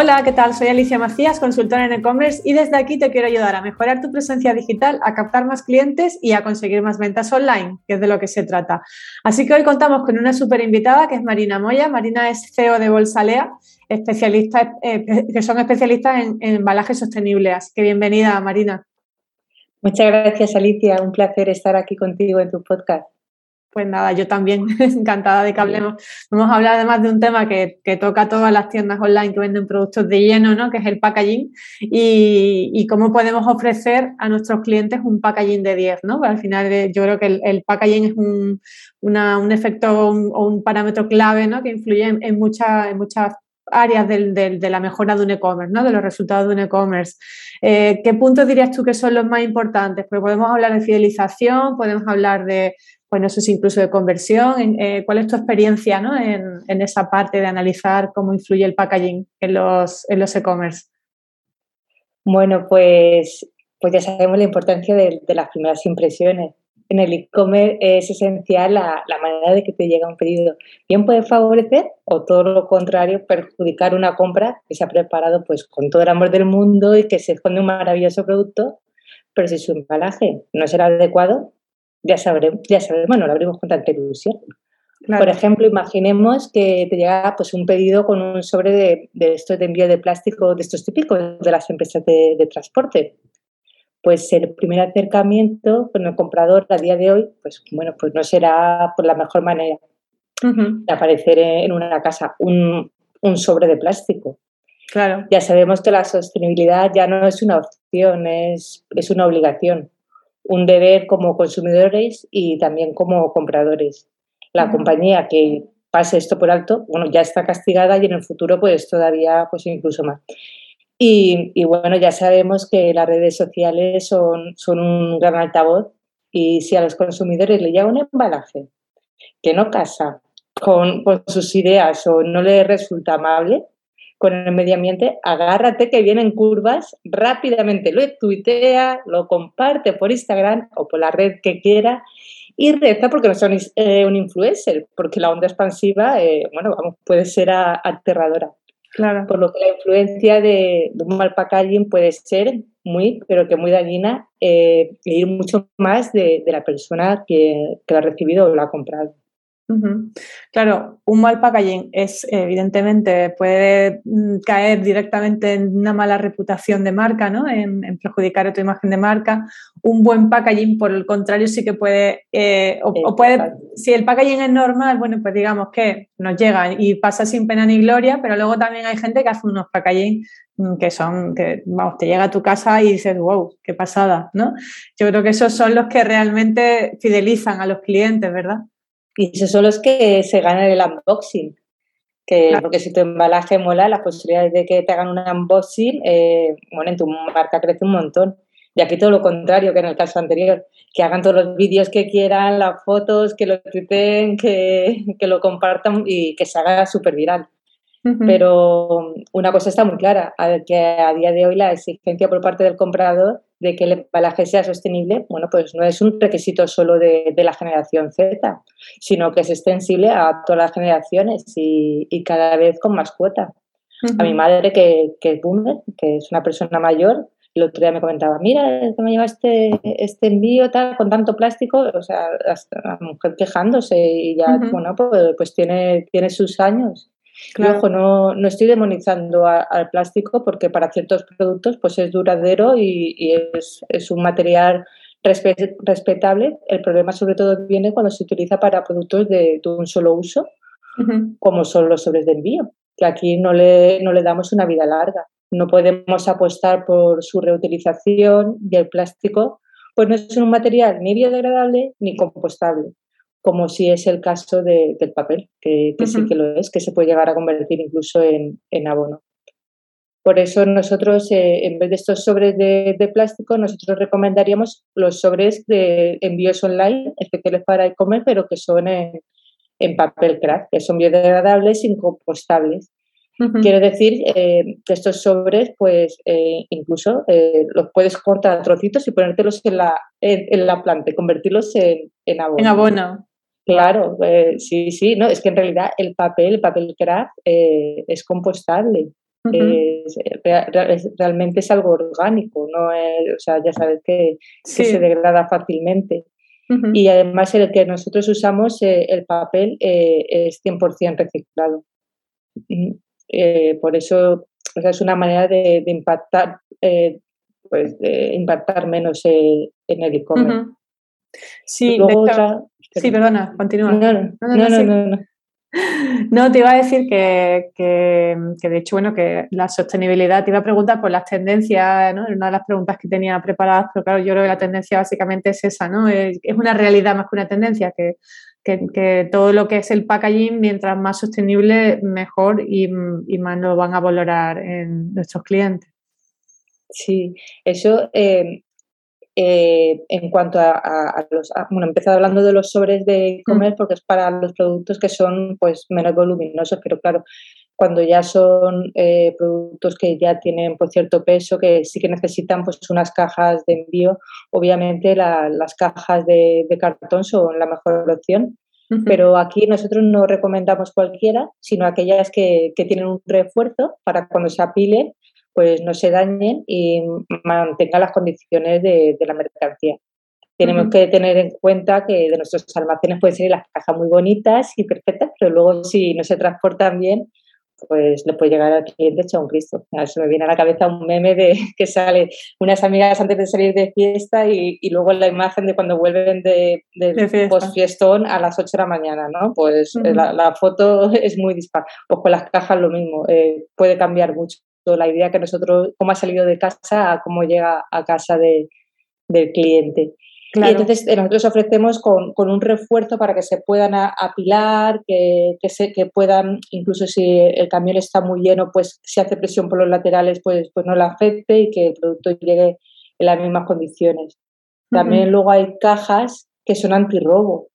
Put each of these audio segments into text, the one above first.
Hola, ¿qué tal? Soy Alicia Macías, consultora en e-commerce y desde aquí te quiero ayudar a mejorar tu presencia digital, a captar más clientes y a conseguir más ventas online, que es de lo que se trata. Así que hoy contamos con una súper invitada que es Marina Moya. Marina es CEO de Bolsalea, especialista, eh, que son especialistas en, en embalaje sostenible. Así que bienvenida, Marina. Muchas gracias, Alicia. Un placer estar aquí contigo en tu podcast. Pues nada, yo también encantada de que hablemos. Vamos a hablar además de un tema que, toca a todas las tiendas online que venden productos de lleno, ¿no? que es el packaging, y, cómo podemos ofrecer a nuestros clientes un packaging de 10. ¿no? al final eh, yo creo que el, packaging es un, un efecto o un, parámetro clave ¿no? que influye en, en, muchas áreas de la mejora de un e-commerce, ¿no? de los resultados de un e-commerce. Eh, ¿Qué puntos dirías tú que son los más importantes? Pues podemos hablar de fidelización, podemos hablar de bueno, eso es incluso de conversión. Eh, ¿Cuál es tu experiencia ¿no? en, esa parte de analizar cómo influye el packaging en los en los e-commerce? Bueno, pues, pues ya sabemos la importancia de, las primeras impresiones. En el e-commerce es esencial la, manera de que te llega un pedido. Bien puede favorecer o todo lo contrario, perjudicar una compra que se ha preparado pues con todo el amor del mundo y que se esconde un maravilloso producto, pero si su embalaje no será adecuado, ya sabremos, ya sabremos, bueno, lo abrimos con tanta ilusión. Por ejemplo, imaginemos que te llega pues, un pedido con un sobre de, de estos de envío de plástico, de estos típicos de las empresas de, transporte. Pues el primer acercamiento con el comprador a día de hoy, pues bueno, pues no será por la mejor manera de aparecer en una casa un, un sobre de plástico. Claro. Ya sabemos que la sostenibilidad ya no es una opción, es, es una obligación un deber como consumidores y también como compradores. La compañía que pase esto por alto, bueno, ya está castigada y en el futuro pues todavía pues incluso más. Y, bueno, ya sabemos que las redes sociales son, son un gran altavoz y si a los consumidores le llega un embalaje que no casa con, con sus ideas o no le resulta amable, con el medio ambiente, agárrate que vienen curvas, rápidamente lo tuitea, lo comparte por Instagram o por la red que quiera y reza porque no son eh, un influencer, porque la onda expansiva, eh, bueno, vamos, puede ser aterradora. Claro. Por lo que la influencia de, un mal packaging puede ser muy, pero que muy dañina eh, e ir mucho más de, la persona que, que lo ha recibido o lo ha comprado. Claro, un mal packaging es evidentemente puede mm, caer directamente en una mala reputación de marca, ¿no? En, perjudicar tu imagen de marca. Un buen packaging, por el contrario, sí que puede, eh, o, puede, si el packaging es normal, bueno, pues digamos que nos llega y pasa sin pena ni gloria, pero luego también hay gente que hace unos packaging mm, que son, que vamos, te llega a tu casa y dices, wow, qué pasada, ¿no? Yo creo que esos son los que realmente fidelizan a los clientes, ¿verdad? Y esos son los que se ganan el unboxing. Que, Porque si tu embalaje mola, las posibilidades de que te hagan un unboxing, eh, bueno, en tu marca crece un montón. Y aquí todo lo contrario que en el caso anterior, que hagan todos los vídeos que quieran, las fotos, que lo tuiteen, que, que lo compartan y que se haga súper viral. Pero una cosa está muy clara, que a día de hoy la exigencia por parte del comprador de que el embalaje sea sostenible, bueno, pues no es un requisito solo de, la generación Z, sino que es extensible a todas las generaciones y, cada vez con más cuota. A mi madre, que, que, es boomer, que es una persona mayor, el otro día me comentaba, mira, que me lleva este, envío tal, con tanto plástico, o sea, la mujer quejándose y ya, bueno, pues, pues, tiene, tiene sus años. Claro. no, no estoy demonizando al plástico porque para ciertos productos pues es duradero y, es, un material respetable. El problema sobre todo viene cuando se utiliza para productos de, un solo uso, como son los sobres de envío, que aquí no le, no le damos una vida larga. No podemos apostar por su reutilización y el plástico pues no es un material ni biodegradable ni compostable como si es el caso del papel, que, sí que lo es, que se puede llegar a convertir incluso en, abono. Por eso nosotros, eh, en vez de estos sobres de, plástico, nosotros recomendaríamos los sobres de envíos online, especiales para e-commerce, pero que son en, papel craft, que son biodegradables incompostables. Quiero decir eh, que estos sobres, pues eh, incluso los puedes cortar a trocitos y ponértelos en la, en, la planta, convertirlos en, en abono. En abono. Claro, eh, sí, sí, no, es que en realidad el papel, el papel craft eh, es compostable. realmente es algo orgánico, no o sea, ya sabes que, se degrada fácilmente. Y además el que nosotros usamos, eh, el papel, eh, es 100% reciclado. Eh, por eso es una manera de, impactar, pues, de impactar menos en el e-commerce. Sí, sí, perdona, continúa. no, no, no, no no, te iba a decir que, de hecho, bueno, que la sostenibilidad, te iba a preguntar por las tendencias, ¿no? Una de las preguntas que tenía preparadas, pero claro, yo creo que la tendencia básicamente es esa, ¿no? Es, una realidad más que una tendencia, que, todo lo que es el packaging, mientras más sostenible, mejor y, más lo van a valorar en nuestros clientes. Sí, eso eh, eh, en cuanto a, los, bueno, he empezado hablando de los sobres de mm. porque es para los productos que son pues menos voluminosos, pero claro, cuando ya son eh, productos que ya tienen pues cierto peso, que sí que necesitan pues unas cajas de envío, obviamente las cajas de, cartón son la mejor opción. Pero aquí nosotros no recomendamos cualquiera, sino aquellas que, que tienen un refuerzo para cuando se apile pues no se dañen y mantengan las condiciones de, la mercancía. Tenemos que tener en cuenta que de nuestros almacenes pueden ser las cajas muy bonitas y perfectas, pero luego si no se transportan bien, pues le puede llegar al cliente hecho un Cristo. Se me viene a la cabeza un meme de que sale unas amigas antes de salir de fiesta y, luego la imagen de cuando vuelven de, de, post-fiestón a las 8 de la mañana, ¿no? Pues la, foto es muy dispar. O con las cajas lo mismo, eh, puede cambiar mucho la idea que nosotros, cómo ha salido de casa a cómo llega a casa de, del cliente. Y entonces eh, nosotros ofrecemos con, un refuerzo para que se puedan apilar, que, que, se, que puedan, incluso si el camión está muy lleno, pues si hace presión por los laterales, pues, pues no le afecte y que el producto llegue en las mismas condiciones. También luego hay cajas que son antirrobo,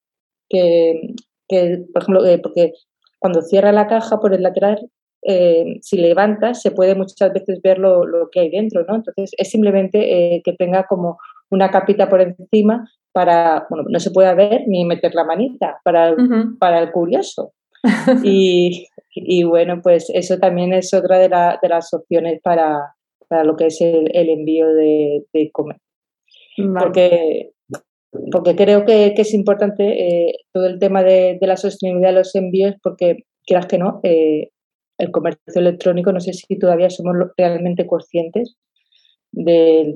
que, que por ejemplo, eh, porque cuando cierra la caja por el lateral eh, si levantas se puede muchas veces ver lo, que hay dentro, ¿no? Entonces es simplemente eh, que tenga como una capita por encima para, bueno, no se pueda ver ni meter la manita para el, para el curioso. y, bueno, pues eso también es otra de, las opciones para, lo que es el, envío de, comer. Porque, porque creo que, es importante eh, todo el tema de, la sostenibilidad de los envíos, porque quieras que no, el comercio electrónico, no sé si todavía somos realmente conscientes de,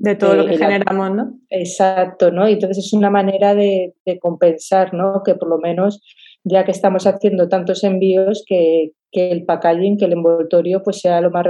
de todo lo que generamos, ¿no? Exacto, ¿no? Y entonces es una manera de, compensar, ¿no? Que por lo menos, ya que estamos haciendo tantos envíos, que, el packaging, que el envoltorio, pues sea lo más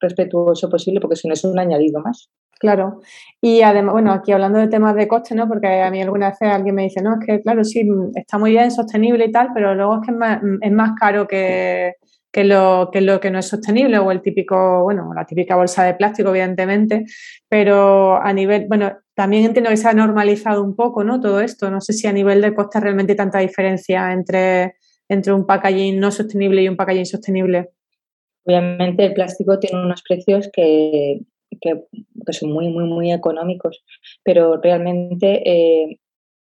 respetuoso posible, porque si no es un añadido más. Claro. Y además, bueno, aquí hablando de temas de coste, ¿no? Porque a mí alguna vez alguien me dice, no, es que claro, sí, está muy bien, sostenible y tal, pero luego es que es más caro que, que lo, que lo que no es sostenible o el típico, bueno, la típica bolsa de plástico, evidentemente, pero a nivel, bueno, también entiendo que se ha normalizado un poco, ¿no? Todo esto, no sé si a nivel de coste realmente hay tanta diferencia entre, entre un packaging no sostenible y un packaging sostenible. Obviamente el plástico tiene unos precios que, que, son muy, muy, muy económicos, pero realmente eh,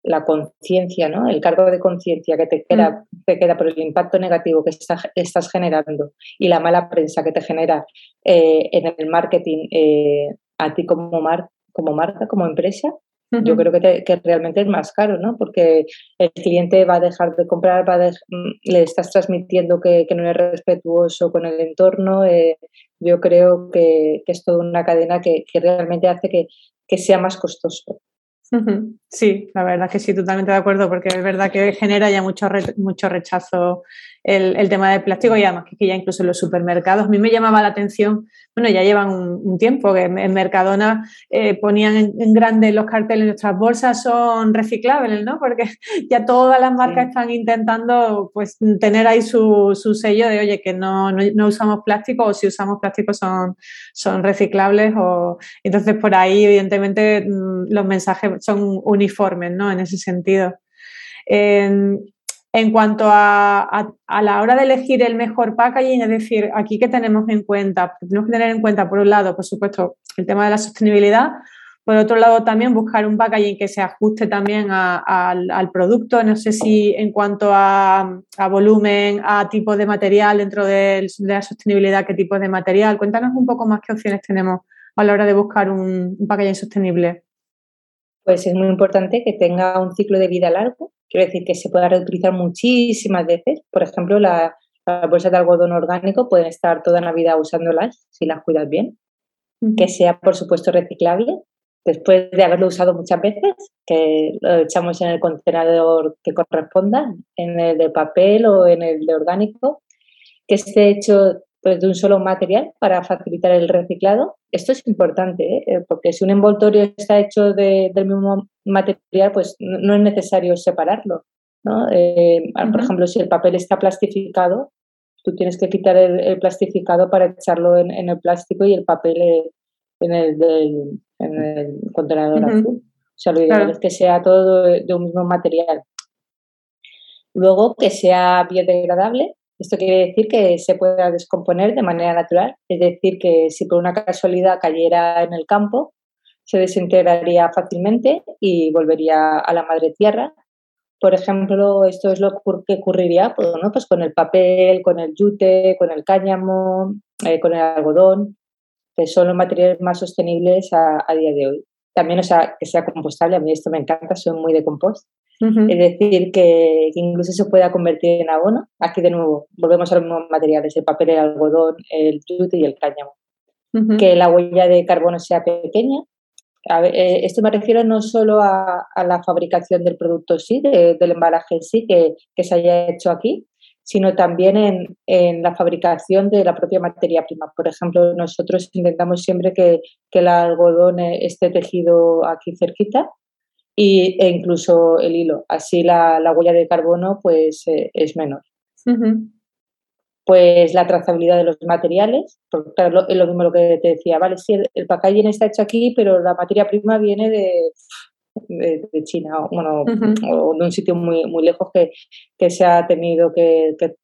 la conciencia, ¿no? El cargo de conciencia que te queda, mm. te queda por el impacto negativo que estás generando y la mala prensa que te genera eh, en el marketing eh, a ti como, mar, como marca, como empresa, yo creo que, realmente es más caro, ¿no? Porque el cliente va a dejar de comprar, va mm, le estás transmitiendo que, no es respetuoso con el entorno. Eh, yo creo que, es toda una cadena que, realmente hace que sea más costoso. Sí, la verdad que sí, totalmente de acuerdo, porque es verdad que genera ya mucho, mucho rechazo el, tema del plástico y además que ya incluso en los supermercados. A mí me llamaba la atención, bueno, ya llevan un, tiempo que en, Mercadona eh, ponían en, grande los carteles, nuestras bolsas son reciclables, ¿no? Porque ya todas las marcas están intentando pues tener ahí su, sello de, oye, que no, no, usamos plástico o si usamos plástico son, son reciclables o entonces por ahí evidentemente mm, los mensajes son uniformes, ¿no? En ese sentido. En cuanto a, la hora de elegir el mejor packaging, es decir, aquí que tenemos en cuenta, tenemos que tener en cuenta, por un lado, por supuesto, el tema de la sostenibilidad, Por otro lado, también buscar un packaging que se ajuste también al producto. No sé si en cuanto a, volumen, a tipo de material dentro de, la sostenibilidad, qué tipo de material. Cuéntanos un poco más qué opciones tenemos a la hora de buscar un, un packaging sostenible. Pues es muy importante que tenga un ciclo de vida largo, quiero decir que se pueda reutilizar muchísimas veces. Por ejemplo, las bolsas de algodón orgánico pueden estar toda la vida usándolas si las cuidas bien. Que sea, por supuesto, reciclable. Después de haberlo usado muchas veces, que lo echamos en el contenedor que corresponda, en el de papel o en el de orgánico, que esté hecho de un solo material para facilitar el reciclado. Esto es importante, ¿eh? Eh, porque si un envoltorio está hecho del mismo material, pues no es necesario separarlo. Eh, por ejemplo, si el papel está plastificado, tú tienes que quitar el, plastificado para echarlo en, el plástico y el papel en el, contenedor azul. O sea, lo ideal es que sea todo de un mismo material. Luego, que sea biodegradable, esto quiere decir que se pueda descomponer de manera natural, es decir, que si por una casualidad cayera en el campo, se desintegraría fácilmente y volvería a la madre tierra. Por ejemplo, esto es lo que ocurriría pues, pues con el papel, con el yute, con el cáñamo, eh, con el algodón, que son los materiales más sostenibles a, día de hoy. También, o sea, que sea compostable, a mí esto me encanta, soy muy de. Es decir, que, incluso se pueda convertir en abono. Aquí de nuevo volvemos a los mismos materiales, el papel, el algodón, el jute y el cáñamo. Que la huella de carbono sea pequeña. Eh, esto me refiero no solo a, la fabricación del producto sí, del embalaje sí, que, se haya hecho aquí, sino también en, en, la fabricación de la propia materia prima. Por ejemplo, nosotros intentamos siempre que, que el algodón eh, esté tejido aquí cerquita y, e incluso el hilo. Así la, huella de carbono pues eh, es menor. Pues la trazabilidad de los materiales, porque claro, es lo mismo lo que te decía, vale, sí, el, packaging está hecho aquí, pero la materia prima viene de, de, China o, bueno, o de un sitio muy, muy lejos que, que se ha tenido que, que,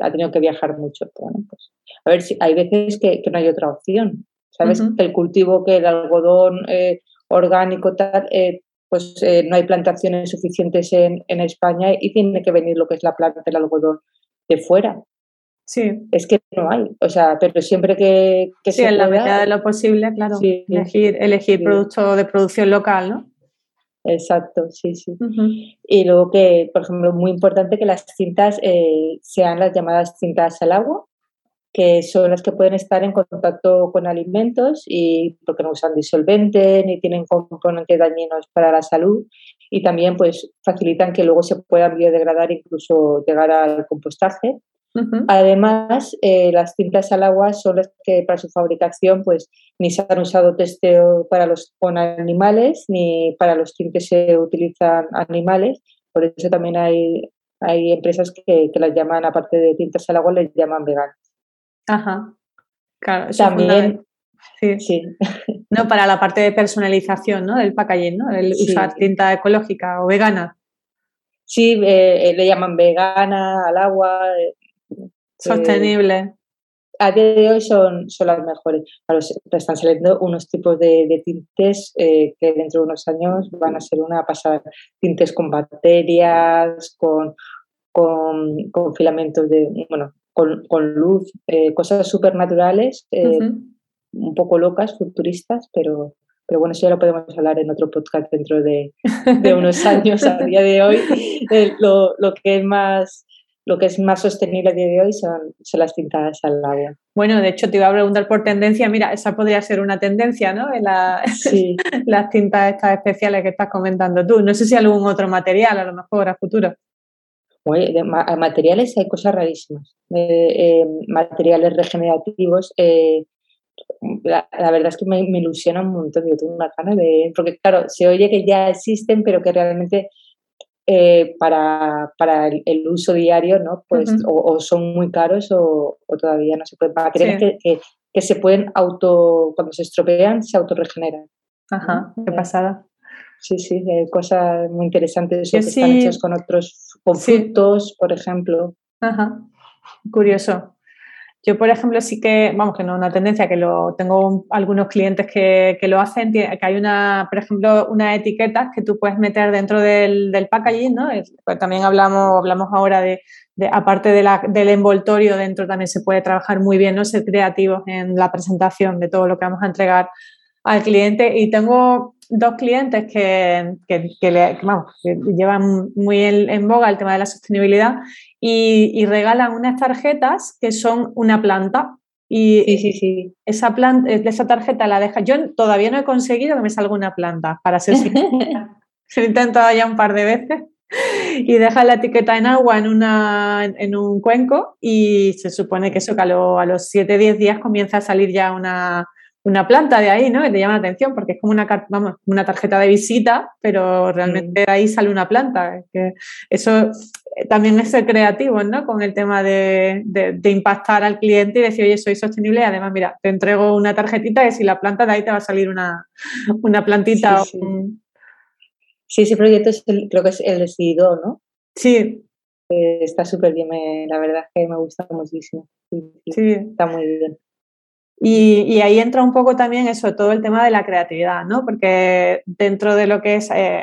ha tenido que viajar mucho. Bueno, pues, a ver si hay veces que, no hay otra opción. ¿Sabes? El cultivo que el algodón eh, orgánico tal, eh, pues eh, no hay plantaciones suficientes en, España y tiene que venir lo que es la planta del algodón de fuera. Sí. Es que no hay, o sea, pero siempre que, que sí, en la medida de lo posible, claro, elegir, elegir producto de producción local, ¿no? Exacto, sí, sí. Y luego que, por ejemplo, muy importante que las cintas eh, sean las llamadas cintas al agua, que son las que pueden estar en contacto con alimentos y porque no usan disolvente ni tienen componentes dañinos para la salud y también pues facilitan que luego se puedan biodegradar incluso llegar al compostaje. Además, eh, las cintas al agua son las que para su fabricación pues ni se han usado testeo para los con animales ni para los tintes se utilizan animales. Por eso también hay, hay empresas que, que las llaman, aparte de tintas al agua, les llaman veganas. Ajá. Claro, También. Sí. sí. No, para la parte de personalización, ¿no? Del packaging, ¿no? El usar tinta ecológica o vegana. Sí, eh, le llaman vegana al agua. Eh, Sostenible. a día de hoy son, son las mejores. están saliendo unos tipos de, tintes eh, que dentro de unos años van a ser una pasada. Tintes con bacterias, con, con, con filamentos de, bueno, con, luz, eh, cosas súper naturales, eh, un poco locas, futuristas, pero, pero bueno, eso ya lo podemos hablar en otro podcast dentro de, unos años. A día de hoy, eh, lo, que es más lo que es más sostenible a día de hoy son, son, las tintas al agua. Bueno, de hecho te iba a preguntar por tendencia, mira, esa podría ser una tendencia, ¿no? En la, las tintas estas especiales que estás comentando tú. No sé si algún otro material a lo mejor a futuro materiales hay cosas rarísimas. Eh, materiales regenerativos. Eh, la, verdad es que me, ilusiona un montón. Yo tengo una gana de. Porque, claro, se oye que ya existen, pero que realmente eh, para, para el, uso diario, ¿no? Pues o, son muy caros o, todavía no se pueden. Materiales que, que, se pueden auto. Cuando se estropean, se autorregeneran. Ajá, qué pasada. Sí, sí, cosas muy interesantes que están hechas con otros con por ejemplo. Ajá, curioso. Yo, por ejemplo, sí que, vamos, que no es una tendencia, que lo tengo algunos clientes que, lo hacen, que hay una, por ejemplo, unas etiquetas que tú puedes meter dentro del, del packaging, ¿no? Pues también hablamos, hablamos ahora de, aparte de la, del envoltorio dentro también se puede trabajar muy bien, ¿no? Ser creativos en la presentación de todo lo que vamos a entregar al cliente y tengo dos clientes que, llevan muy en, boga el tema de la sostenibilidad y, regalan unas tarjetas que son una planta. Y sí, sí, esa planta, esa tarjeta la deja. Yo todavía no he conseguido que me salga una planta, para ser sincera. Lo he intentado ya un par de veces y deja la etiqueta en agua en, una, en un cuenco y se supone que eso que a, los 7-10 días comienza a salir ya una, una planta de ahí, ¿no? Que te llama la atención porque es como una, vamos, una tarjeta de visita, pero realmente ahí sale una planta. Que eso eh, también es ser creativo, ¿no? Con el tema de, impactar al cliente y decir, oye, soy sostenible y además, mira, te entrego una tarjetita y si la planta de ahí te va a salir una, una plantita. Sí, sí. ese proyecto creo que es el decididor, ¿no? Sí. está súper bien, la verdad es que me gusta muchísimo. sí, está muy bien. Y, ahí entra un poco también eso, todo el tema de la creatividad, ¿no? Porque dentro de lo que es eh,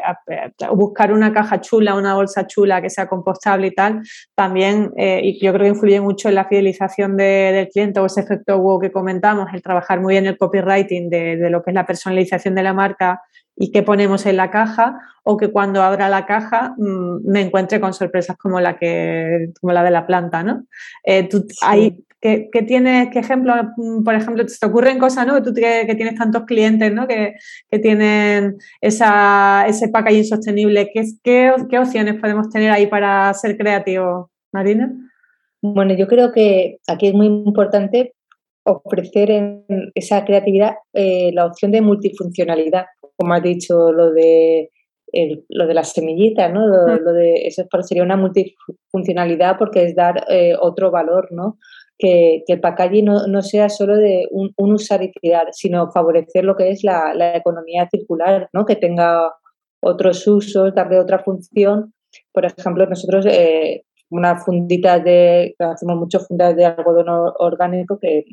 buscar una caja chula, una bolsa chula que sea compostable y tal, también, eh, y yo creo que influye mucho en la fidelización del cliente o ese efecto wow que comentamos, el trabajar muy bien el copywriting de, lo que es la personalización de la marca y qué ponemos en la caja, o que cuando abra la caja mm, me encuentre con sorpresas como la que, como la de la planta, ¿no? Eh, tú, ¿Qué, tienes, qué ejemplo, mm, por ejemplo, te ocurren cosas, ¿no? Tú que, tienes tantos clientes, ¿no? Que, tienen esa, ese packaging sostenible. ¿Qué, qué, opciones podemos tener ahí para ser creativos, Marina? Bueno, yo creo que aquí es muy importante ofrecer en esa creatividad eh, la opción de multifuncionalidad, como has dicho, lo de lo de las semillitas, ¿no? Lo, de eso sería una multifuncionalidad porque es dar eh, otro valor, ¿no? que, el packaging no, sea solo de un, usar y tirar, sino favorecer lo que es la, economía circular, ¿no? que tenga otros usos, darle otra función. Por ejemplo, nosotros eh, una fundita de, hacemos muchas fundas de algodón orgánico que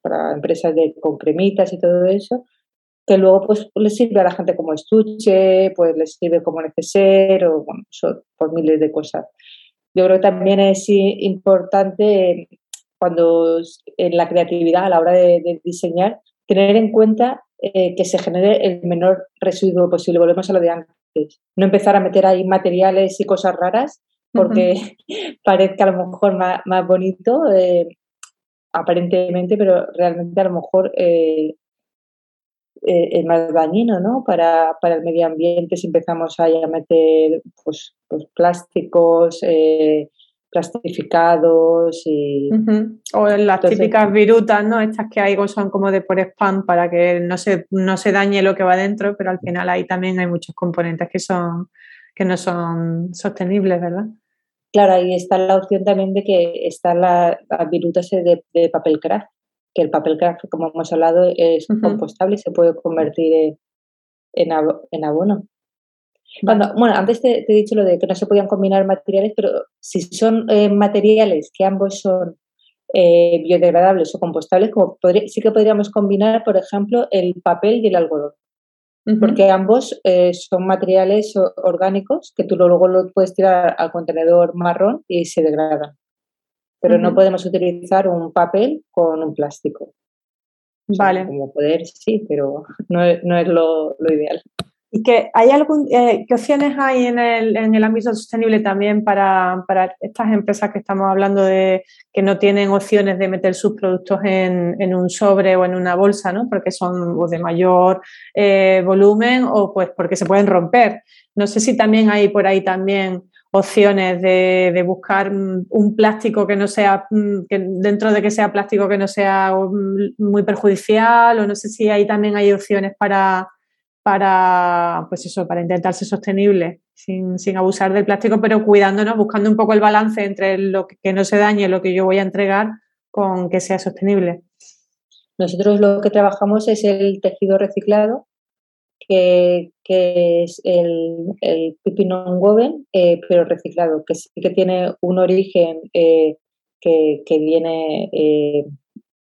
para empresas de, con cremitas y todo eso, que luego pues les sirve a la gente como estuche, pues les sirve como neceser o bueno, por miles de cosas. Yo creo que también es importante cuando en la creatividad a la hora de, diseñar, tener en cuenta eh, que se genere el menor residuo posible. Volvemos a lo de antes. No empezar a meter ahí materiales y cosas raras porque parezca a lo mejor más, bonito, eh, aparentemente, pero realmente a lo mejor eh, es más dañino ¿no? para, el medio ambiente si empezamos a meter pues, pues plásticos, plastificados y... O las típicas virutas, ¿no? Estas que hay son como de por spam para que no se, no se dañe lo que va dentro, pero al final ahí también hay muchos componentes que, son, que no son sostenibles, ¿verdad? Claro, ahí está la opción también de que están las virutas de, papel craft, que el papel craft, como hemos hablado, es compostable y se puede convertir en, en abono bueno, antes te, he dicho lo de que no se podían combinar materiales, pero si son eh, materiales que ambos son eh, biodegradables o compostables, como sí que podríamos combinar, por ejemplo, el papel y el algodón. Porque ambos eh, son materiales orgánicos que tú luego lo puedes tirar al contenedor marrón y se degradan. Pero no podemos utilizar un papel con un plástico. Vale. como poder, sí, pero no es, lo ideal. ¿Y que hay algún, eh, qué opciones hay en el, en el ámbito sostenible también para, para, estas empresas que estamos hablando de que no tienen opciones de meter sus productos en, en un sobre o en una bolsa, ¿no? porque son de mayor eh, volumen o pues porque se pueden romper? No sé si también hay por ahí también opciones de, de, buscar un plástico que no sea, mm, que dentro de que sea plástico que no sea mm, muy perjudicial o no sé si ahí también hay opciones para para, pues eso, para intentar ser sostenible sin, abusar del plástico, pero cuidándonos, buscando un poco el balance entre lo que, no se dañe, lo que yo voy a entregar, con que sea sostenible. Nosotros lo que trabajamos es el tejido reciclado, que, es el, el pipi non woven, eh, pero reciclado, que sí que tiene un origen eh, que, viene eh,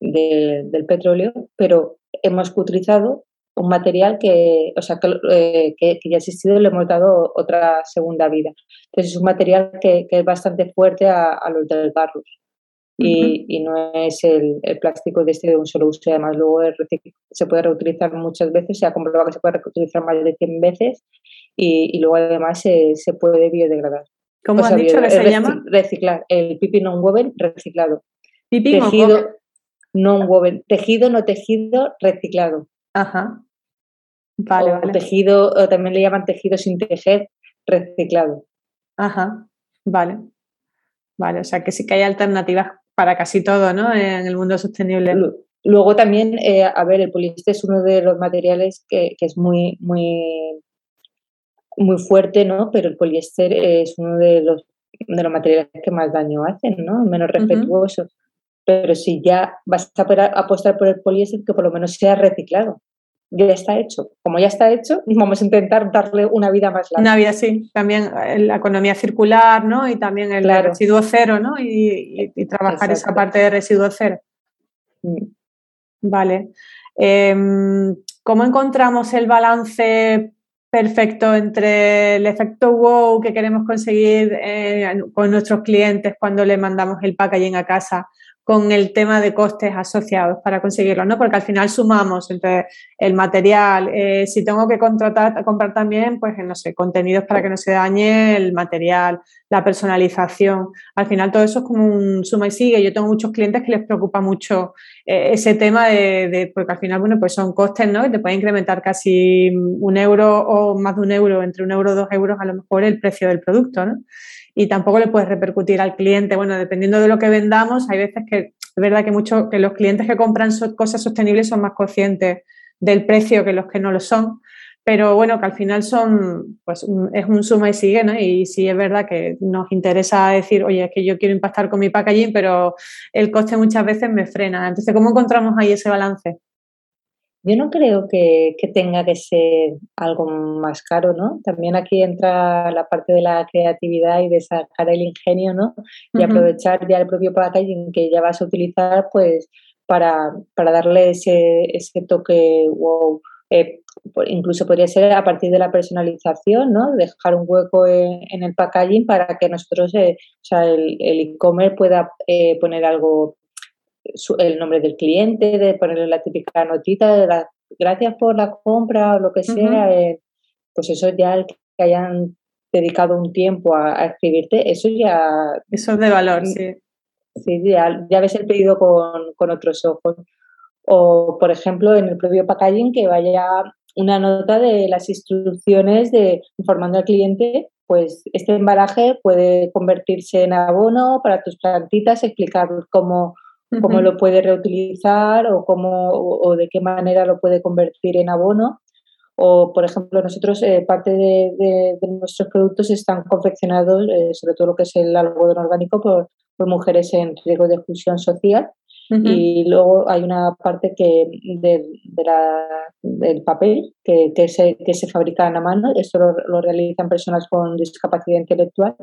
del petróleo, pero hemos utilizado un material que, o sea, que, que, ya ha existido y le hemos dado otra segunda vida. Entonces es un material que, es bastante fuerte a, los del barro y, no es el, plástico de este de un solo uso. Además, luego se puede reutilizar muchas veces, se ha comprobado que se puede reutilizar más de 100 veces y, luego además se, se, puede biodegradar. ¿Cómo has dicho que se llama? Reciclar, el pipi non-woven reciclado. Pipi tejido non-woven, tejido no tejido reciclado. Ajá. Vale, o tejido, o también le llaman tejido sin tejer reciclado. Ajá, vale. Vale, o sea que sí que hay alternativas para casi todo, ¿no? En el mundo sostenible. Luego también, eh, a ver, el poliéster es uno de los materiales que, es muy, muy, muy fuerte, ¿no? Pero el poliéster es uno de los, de los materiales que más daño hacen, ¿no? Menos respetuoso. Pero si ya vas a apostar por el poliéster, que por lo menos sea reciclado ya está hecho. Como ya está hecho, vamos a intentar darle una vida más larga. Una vida, sí. También eh, la economía circular, ¿no? Y también el residuo cero, ¿no? Y, trabajar esa parte de residuo cero. Mm. Vale. Em, ¿Cómo encontramos el balance perfecto entre el efecto wow que queremos conseguir eh, con nuestros clientes cuando le mandamos el packaging a casa con el tema de costes asociados para conseguirlo, ¿no? Porque al final sumamos entre el material, eh, si tengo que contratar, comprar también, pues, no sé, contenidos para que no se dañe el material, la personalización. Al final todo eso es como un suma y sigue. Yo tengo muchos clientes que les preocupa mucho eh, ese tema de, porque al final, bueno, pues son costes, ¿no? Y te puede incrementar casi un euro o más de un euro, entre un euro y dos euros a lo mejor el precio del producto, ¿no? Y tampoco le puedes repercutir al cliente. Bueno, dependiendo de lo que vendamos, hay veces que es verdad que, mucho, que los clientes que compran cosas sostenibles son más conscientes del precio que los que no lo son. Pero bueno, que al final son, pues es un suma y sigue, ¿no? Y sí es verdad que nos interesa decir, oye, es que yo quiero impactar con mi packaging, pero el coste muchas veces me frena. Entonces, ¿cómo encontramos ahí ese balance? Yo no creo que, tenga que ser algo más caro, ¿no? También aquí entra la parte de la creatividad y de sacar el ingenio, ¿no? Y aprovechar ya el propio packaging que ya vas a utilizar, pues, para, darle ese, ese toque wow. Eh, incluso podría ser a partir de la personalización, ¿no? Dejar un hueco en, el packaging para que nosotros, eh, o sea, el e-commerce pueda eh, poner algo el nombre del cliente, de ponerle la típica notita de la, gracias por la compra o lo que sea, eh, pues eso ya el que hayan dedicado un tiempo a, escribirte, eso ya... Eso es de valor, sí. Sí, ya, ya ves el pedido con, con otros ojos. O, por ejemplo, en el propio packaging que vaya una nota de las instrucciones de informando al cliente, pues este embalaje puede convertirse en abono para tus plantitas, explicar cómo cómo lo puede reutilizar o, cómo, o, de qué manera lo puede convertir en abono. O, por ejemplo, nosotros, eh, parte de, nuestros productos están confeccionados, eh, sobre todo lo que es el algodón orgánico, por, mujeres en riesgo de exclusión social. Y luego hay una parte que de, la, del papel que, que, se, que se fabrica a mano. Esto lo, lo realizan personas con discapacidad intelectual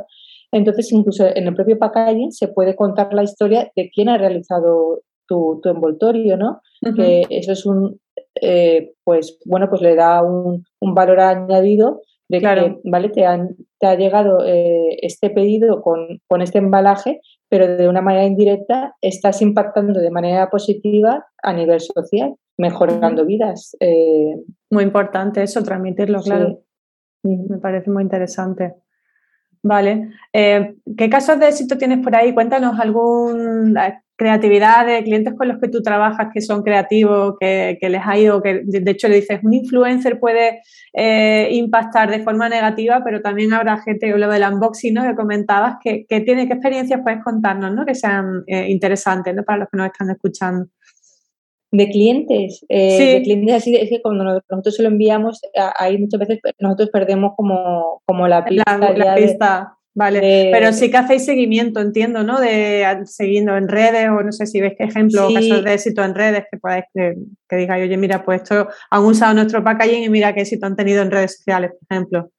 entonces, incluso en el propio packaging se puede contar la historia de quién ha realizado tu, envoltorio, ¿no? Que eso es un, eh, pues, bueno, pues le da un, valor añadido de que, ¿vale? Te, te ha llegado eh, este pedido con, con este embalaje, pero de una manera indirecta estás impactando de manera positiva a nivel social, mejorando vidas. Eh. Muy importante eso, transmitirlo, claro. Me parece muy interesante. Vale. Eh, ¿Qué casos de éxito tienes por ahí? Cuéntanos alguna creatividad de clientes con los que tú trabajas que son creativos, que, les ha ido, que de hecho le dices, un influencer puede eh, impactar de forma negativa, pero también habrá gente, lo del unboxing ¿no? que comentabas, que, tiene, ¿qué experiencias puedes contarnos ¿no? que sean eh, interesantes ¿no? para los que nos están escuchando? De clientes, eh, de clientes así, es que cuando nosotros se lo enviamos, ahí muchas veces nosotros perdemos como, como la pista. La, pista. Vale, pero sí que hacéis seguimiento, entiendo, ¿no? De siguiendo en redes o no sé si ves qué ejemplo o casos de éxito en redes que podáis que, que digáis, oye, mira, pues esto han usado nuestro packaging y mira qué éxito han tenido en redes sociales, por ejemplo.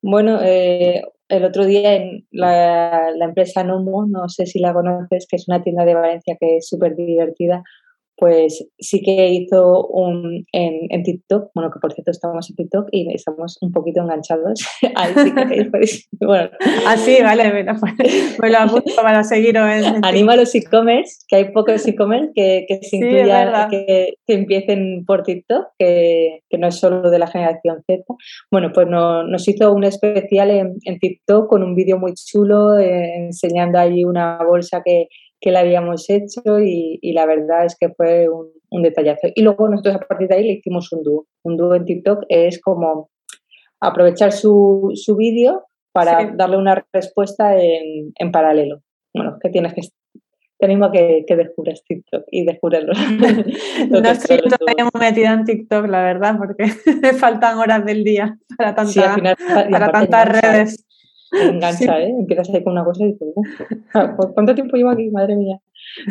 Bueno, eh, el otro día en la, la, empresa Nomo, no sé si la conoces, que es una tienda de Valencia que es súper divertida, pues sí que hizo un en, en, TikTok, bueno, que por cierto estamos en TikTok y estamos un poquito enganchados. Ahí sí que bueno. Así, ah, vale, me lo, me lo apunto para seguiros en, Animo a los e-commerce, que hay pocos e-commerce que, que se incluyan, que, que, empiecen por TikTok, que, que, no es solo de la generación Z. Bueno, pues no, nos hizo un especial en, en TikTok con un vídeo muy chulo, eh, enseñando ahí una bolsa que que le habíamos hecho y, la verdad es que fue un, un, detallazo. Y luego nosotros a partir de ahí le hicimos un dúo. Un dúo en TikTok es como aprovechar su, su vídeo para darle una respuesta en, en, paralelo. Bueno, que tienes que tenemos que, que descubrir TikTok y descubrirlo. no estoy todavía muy metida en TikTok, la verdad, porque me faltan horas del día para, para tantas redes engancha, ¿eh? Empiezas ahí con una cosa y dices, ¿cuánto tiempo llevo aquí? Madre mía.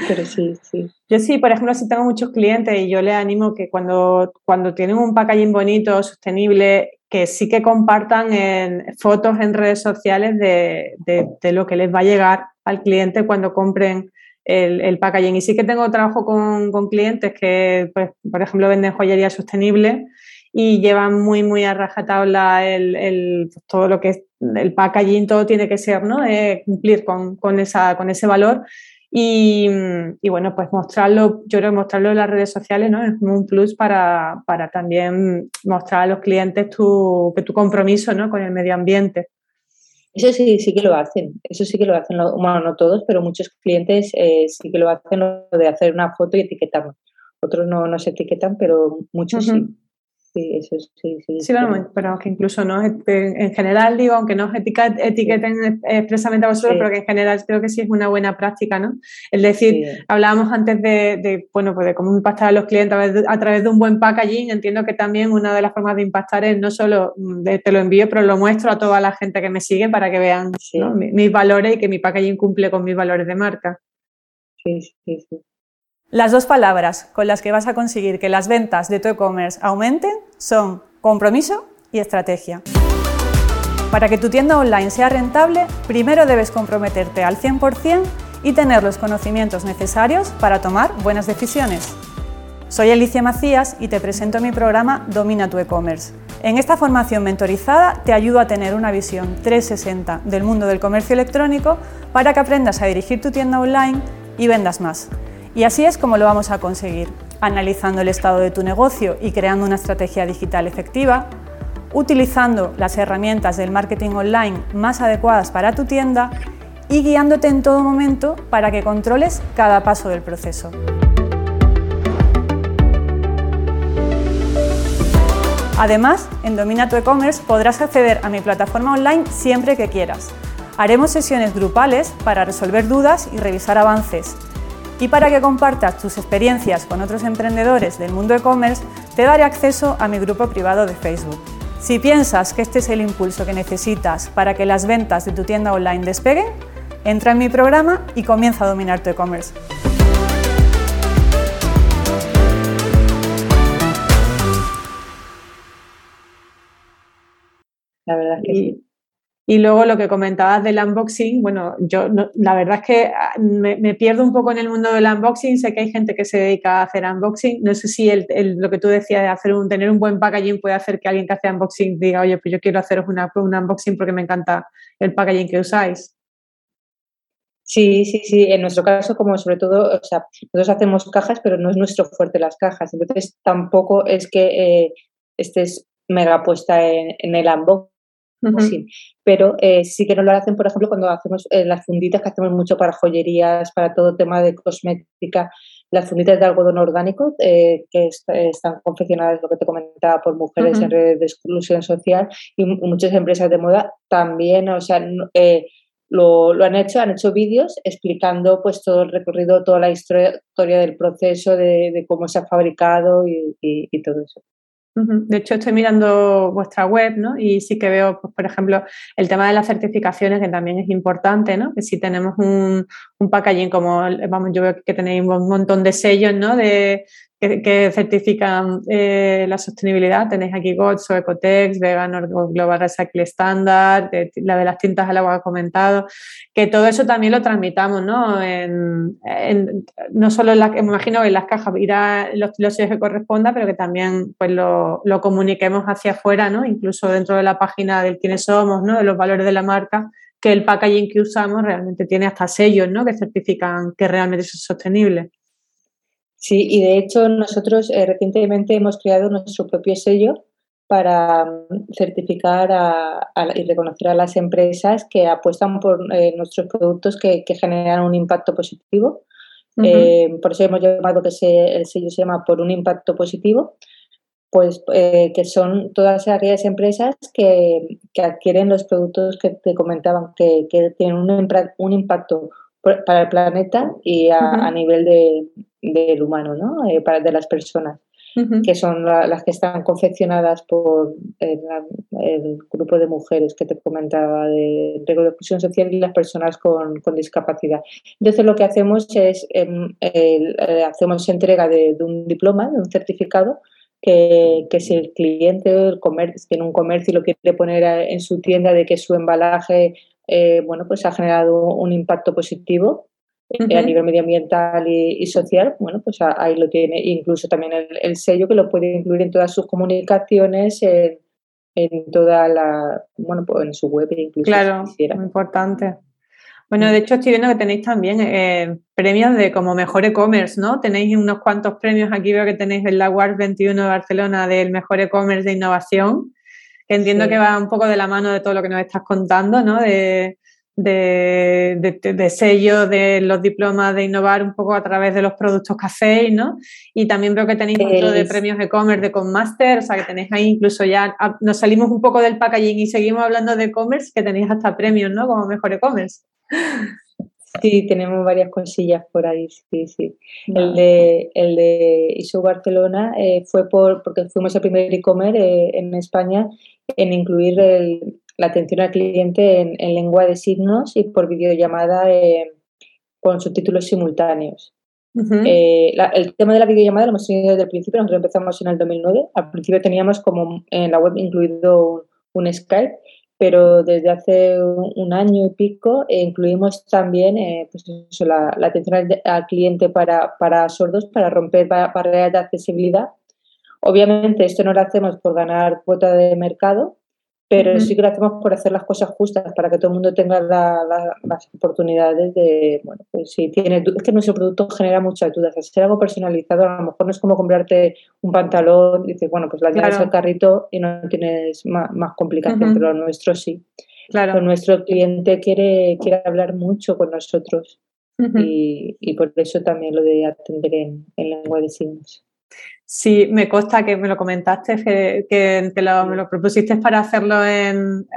Pero sí, sí. Yo sí, por ejemplo, si tengo muchos clientes y yo les animo que cuando, cuando tienen un packaging bonito, sostenible, que sí que compartan en fotos en redes sociales de, de, lo que les va a llegar al cliente cuando compren el, el packaging. Y sí que tengo trabajo con, con clientes que, pues, por ejemplo, venden joyería sostenible y llevan muy, muy a rajatabla el, el, todo lo que es el packaging, todo tiene que ser, ¿no? Eh, cumplir con, con, esa, con ese valor. Y, y, bueno, pues mostrarlo, yo creo que mostrarlo en las redes sociales, ¿no? Es un plus para, para también mostrar a los clientes tu, que tu compromiso, ¿no? Con el medio ambiente. Eso sí, sí que lo hacen, eso sí que lo hacen, bueno, no todos, pero muchos clientes eh, sí que lo hacen, lo de hacer una foto y etiquetarlo. Otros no, no se etiquetan, pero muchos sí. Sí, eso sí, sí. Sí, pero que incluso no, en general digo, aunque no os etiqueten expresamente a vosotros, pero que en general creo que sí es una buena práctica, ¿no? Es decir, hablábamos antes de, bueno, pues de cómo impactar a los clientes a través de un buen packaging. Entiendo que también una de las formas de impactar es no solo de, te lo envío, pero lo muestro a toda la gente que me sigue para que vean mis valores y que mi packaging cumple con mis valores de marca. Sí, sí, sí. Las dos palabras con las que vas a conseguir que las ventas de tu e-commerce aumenten son compromiso y estrategia. Para que tu tienda online sea rentable, primero debes comprometerte al 100% y tener los conocimientos necesarios para tomar buenas decisiones. Soy Alicia Macías y te presento mi programa Domina tu e-commerce. En esta formación mentorizada te ayudo a tener una visión 360 del mundo del comercio electrónico para que aprendas a dirigir tu tienda online y vendas más. Y así es como lo vamos a conseguir, analizando el estado de tu negocio y creando una estrategia digital efectiva, utilizando las herramientas del marketing online más adecuadas para tu tienda y guiándote en todo momento para que controles cada paso del proceso. Además, en Domina tu e-commerce podrás acceder a mi plataforma online siempre que quieras. Haremos sesiones grupales para resolver dudas y revisar avances y para que compartas tus experiencias con otros emprendedores del mundo e-commerce, te daré acceso a mi grupo privado de Facebook. Si piensas que este es el impulso que necesitas para que las ventas de tu tienda online despeguen, entra en mi programa y comienza a dominar tu e-commerce. La verdad que sí. Y luego lo que comentabas del unboxing, bueno, yo la verdad es que ah, me, pierdo un poco en el mundo del unboxing, sé que hay gente que se dedica a hacer unboxing, no sé si el, lo que tú decías de hacer un, tener un buen packaging puede hacer que alguien que hace unboxing diga, oye, pues yo quiero haceros una, un unboxing porque me encanta el packaging que usáis. Sí, sí, sí. En nuestro caso, como sobre todo, o sea, nosotros hacemos cajas, pero no es nuestro fuerte las cajas. Entonces, tampoco es que eh, estés mega puesta en el unboxing pero eh, sí que no lo hacen, por ejemplo, cuando hacemos eh, las funditas que hacemos mucho para joyerías, para todo tema de cosmética, las funditas de algodón orgánico eh, que están confeccionadas, lo que te comentaba, por mujeres en redes de exclusión social y muchas empresas de moda también, o sea, lo, lo, han hecho, han hecho vídeos explicando pues todo el recorrido, toda la historia, del proceso, de, cómo se ha fabricado y todo eso. De hecho, estoy mirando vuestra web, ¿no? Y sí que veo, pues, por ejemplo, el tema de las certificaciones, que también es importante, ¿no? Que si tenemos un, un packaging como, vamos, yo veo que tenéis un montón de sellos, ¿no? De, que, certifican eh, la sostenibilidad. Tenéis aquí GOTS o Ecotex, Vegan Global Recycle Standard, la de las tintas al agua que comentado, que todo eso también lo transmitamos, ¿no? En, no solo en las, me imagino en las cajas irá los, los que corresponda, pero que también pues lo, lo, comuniquemos hacia afuera, ¿no? Incluso dentro de la página del quiénes somos, ¿no? De los valores de la marca, que el packaging que usamos realmente tiene hasta sellos, ¿no? Que certifican que realmente es sostenible. Sí, y de hecho nosotros eh, recientemente hemos creado nuestro propio sello para mm, certificar y reconocer a las empresas que apuestan por eh, nuestros productos que, generan un impacto positivo. Eh, por eso hemos llamado que el sello se llama por un impacto positivo, pues que son todas aquellas empresas que, adquieren los productos que te comentaban, que, tienen un, un impacto para el planeta y a, nivel de, del humano, ¿no? Eh, para, de las personas, que son las que están confeccionadas por el, grupo de mujeres que te comentaba de inclusión social y las personas con, discapacidad. Entonces lo que hacemos es, em, eh, hacemos entrega de, un diploma, de un certificado, que, que, si el cliente el comercio, tiene un comercio y lo quiere poner en su tienda de que su embalaje eh, bueno, pues ha generado un impacto positivo eh, a nivel medioambiental y, social, bueno, pues ahí lo tiene. Incluso también el, sello que lo puede incluir en todas sus comunicaciones, en, toda la, bueno, pues en su web incluso. Claro, muy importante. Bueno, de hecho estoy viendo que tenéis también eh, premios de como mejor e-commerce, ¿no? Tenéis unos cuantos premios, aquí veo que tenéis el la 21 de Barcelona del mejor e-commerce de innovación que entiendo que va un poco de la mano de todo lo que nos estás contando, ¿no? De, de, de, sello de los diplomas de innovar un poco a través de los productos que hacéis, ¿no? Y también veo que tenéis otro de premios e-commerce de Conmaster, o sea que tenéis ahí incluso ya, ah, nos salimos un poco del packaging y seguimos hablando de e-commerce, que tenéis hasta premios, ¿no? Como mejor e-commerce. Sí, tenemos varias cosillas por ahí, sí, sí. El de, el de ISO Barcelona eh, fue por, porque fuimos el primer e-commerce eh, en España en incluir la atención al cliente en, lengua de signos y por videollamada eh, con subtítulos simultáneos. El tema de la videollamada lo hemos tenido desde el principio, nosotros empezamos en el 2009. Al principio teníamos como en la web incluido un, Skype, pero desde hace un, año y pico eh, incluimos también pues la, atención al, cliente para, para, sordos, para romper barreras de accesibilidad. Obviamente esto no lo hacemos por ganar cuota de mercado, pero sí que lo hacemos por hacer las cosas justas para que todo el mundo tenga las oportunidades de, bueno, pues si tienes es que nuestro producto genera muchas dudas, hacer algo personalizado a lo mejor no es como comprarte un pantalón, dices, bueno, pues la llevas al carrito y no tienes más, complicación, pero lo nuestro sí. Claro. nuestro cliente quiere, quiere hablar mucho con nosotros y, y, por eso también lo de atender en, en lengua de signos. Sí, me consta que me lo comentaste, que, me lo propusiste para hacerlo en,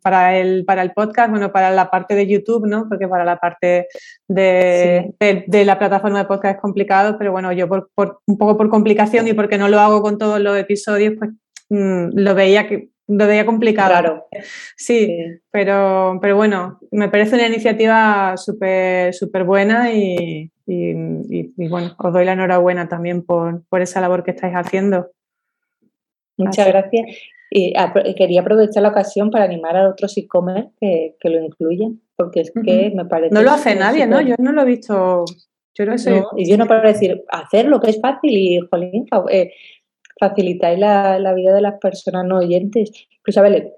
para, el, para el podcast, bueno, para la parte de YouTube, ¿no? Porque para la parte de, la plataforma de podcast es complicado, pero bueno, yo por, un poco por complicación y porque no lo hago con todos los episodios, pues mm, lo veía que lo veía complicado. Claro. Sí, Pero, pero bueno, me parece una iniciativa súper súper buena y, bueno, os doy la enhorabuena también por, esa labor que estáis haciendo. Muchas gracias. Y quería aprovechar la ocasión para animar a otros e-commerce que, lo incluyan, porque es que me parece... No lo hace nadie, ¿no? Yo no lo he visto. Yo no sé. y yo no puedo decir, hacerlo, que es fácil y, jolín, eh, facilitáis la, vida de las personas no oyentes. Pues a ver,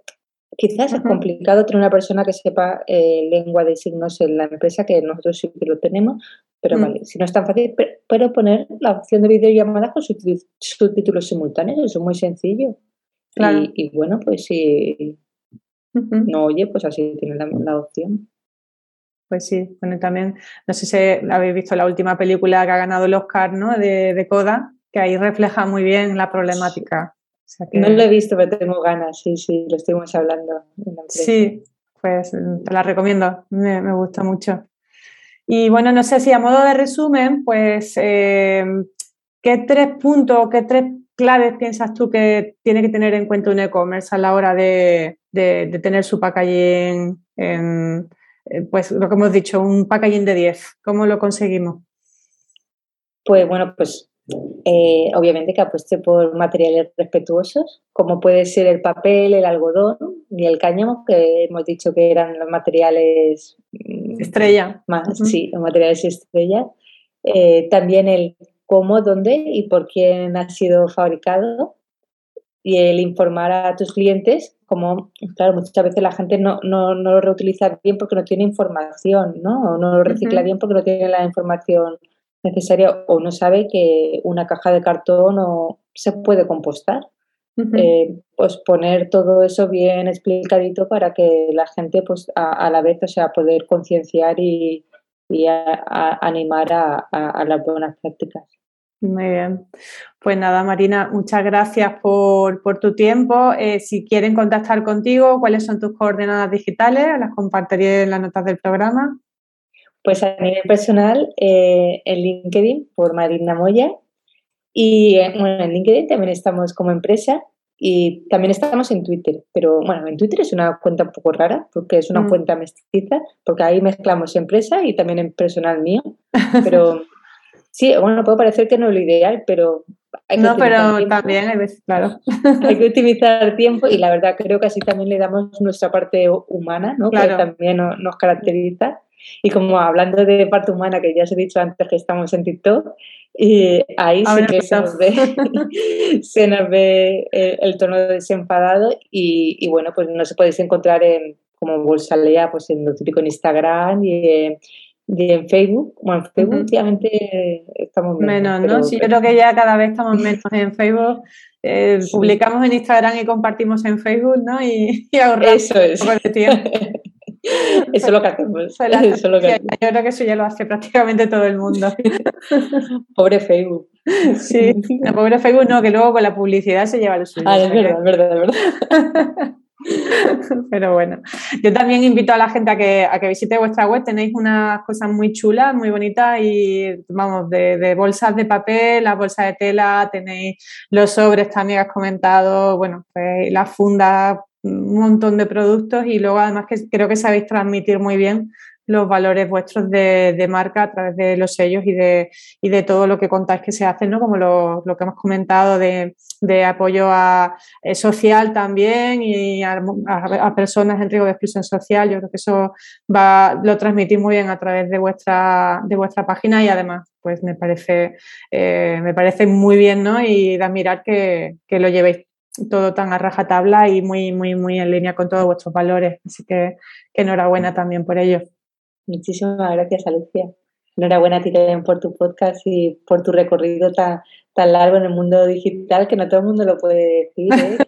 quizás es complicado tener una persona que sepa eh, lengua de signos en la empresa, que nosotros sí que lo tenemos, pero mm. vale, si no es tan fácil, pero, poner la opción de videollamadas con subtítulos simultáneos, eso es muy sencillo. Y, bueno, pues si no oye, pues así tiene la, opción. Pues sí, bueno, también, no sé si habéis visto la última película que ha ganado el Oscar, ¿no? De, de Coda, que ahí refleja muy bien la problemática. No lo he visto, pero tengo ganas, sí, sí, lo estuvimos hablando. sí, pues te la recomiendo, me, gusta mucho. Y bueno, no sé si a modo de resumen, pues, eh, ¿qué tres puntos, qué tres claves piensas tú que tiene que tener en cuenta un e-commerce a la hora de, tener su packaging, en, eh, pues lo que hemos dicho, un packaging de 10? ¿Cómo lo conseguimos? Pues bueno, pues eh, obviamente que apueste por materiales respetuosos, como puede ser el papel, el algodón y el cáñamo, que hemos dicho que eran los materiales mm, estrella. Más, Sí, los materiales estrella. Eh, también el cómo, dónde y por quién ha sido fabricado y el informar a tus clientes, como, claro, muchas veces la gente no, no, no lo reutiliza bien porque no tiene información, ¿no? O no lo recicla bien porque no tiene la información necesaria o no sabe que una caja de cartón no se puede compostar. Eh, pues poner todo eso bien explicadito para que la gente pues a, la vez, o sea, poder concienciar y, animar a, las buenas prácticas. Muy bien. Pues nada, Marina, muchas gracias por, tu tiempo. Eh, si quieren contactar contigo, ¿cuáles son tus coordenadas digitales? Las compartiré en las notas del programa. Pues a nivel personal, eh, en LinkedIn por Marina Moya y eh, bueno, en LinkedIn también estamos como empresa y también estamos en Twitter, pero bueno, en Twitter es una cuenta un poco rara porque es una mm. cuenta mestiza, porque ahí mezclamos empresa y también en personal mío, pero sí, bueno, puede parecer que no es lo ideal, pero hay que No, pero también hay veces, claro. hay que optimizar tiempo y la verdad creo que así también le damos nuestra parte humana, ¿no? Que también nos caracteriza y como hablando de parte humana, que ya os he dicho antes que estamos en TikTok, y ahí sí que se nos ve, se nos ve el, tono desenfadado y, bueno, pues no se podéis encontrar en como Bolsalea, pues en lo típico en Instagram y en, Facebook. Bueno, en Facebook últimamente estamos menos. menos ¿no? Sí, yo creo que ya cada vez estamos menos en Facebook. Eh, publicamos en Instagram y compartimos en Facebook, ¿no? Y, y ahorramos Eso es. tiempo. Eso es lo que hacemos. Yo creo que eso ya lo hace prácticamente todo el mundo. Pobre Facebook. Sí, pobre Facebook no, que luego con la publicidad se lleva los suyo. Ah, es verdad, es verdad, es verdad. Pero bueno, yo también invito a la gente a que, a que visite vuestra web. Tenéis unas cosas muy chulas, muy bonitas y vamos, de, bolsas de papel, las bolsas de tela, tenéis los sobres también has comentado, bueno, pues, las fundas un montón de productos y luego además que creo que sabéis transmitir muy bien los valores vuestros de, marca a través de los sellos y de, y de todo lo que contáis que se hace, ¿no? Como lo, que hemos comentado de, apoyo a, eh, social también y a, personas en riesgo de exclusión social. Yo creo que eso va, lo transmitís muy bien a través de vuestra, de vuestra página y además pues me parece, eh, me parece muy bien ¿no? y de admirar que, que lo llevéis todo tan a rajatabla y muy, muy, muy en línea con todos vuestros valores. Así que, enhorabuena también por ello. Muchísimas gracias, Alicia. Enhorabuena a ti también por tu podcast y por tu recorrido tan, tan largo en el mundo digital que no todo el mundo lo puede decir.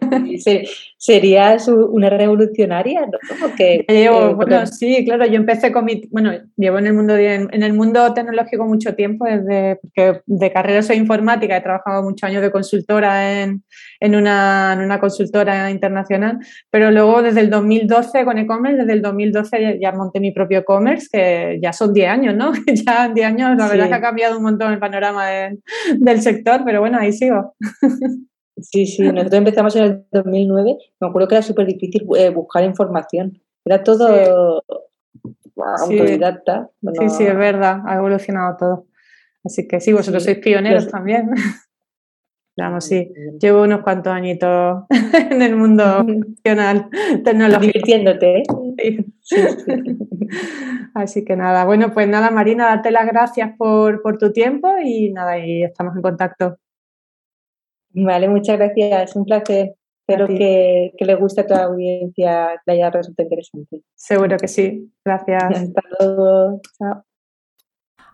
¿eh? Serías una revolucionaria, ¿no? Porque, llevo, eh, bueno, sí, claro, yo empecé con mi, bueno, llevo en el mundo en, el mundo tecnológico mucho tiempo, desde que de carrera soy informática, he trabajado muchos años de consultora en, en, una, en una consultora internacional, pero luego desde el 2012 con e-commerce, desde el 2012 ya, monté mi propio e-commerce, que ya son 10 años, ¿no? ya 10 años, la verdad que ha cambiado un montón el panorama del sector pero bueno, ahí sigo. Sí, sí, nosotros empezamos en el 2009, me acuerdo que era súper difícil eh, buscar información, era todo autodidacta. Sí, sí, es verdad, ha evolucionado todo. Así que sí, vosotros sois pioneros también. Vamos, sí, llevo unos cuantos añitos en el mundo nacional tecnológico. Divirtiéndote. ¿eh? Sí. Así que nada, bueno, pues nada, Marina, date las gracias por, tu tiempo y nada, y estamos en contacto. Vale, muchas gracias, un placer. Espero que, que le guste a tu audiencia, le haya resultado interesante. Seguro que sí. Gracias. Hasta luego. Chao.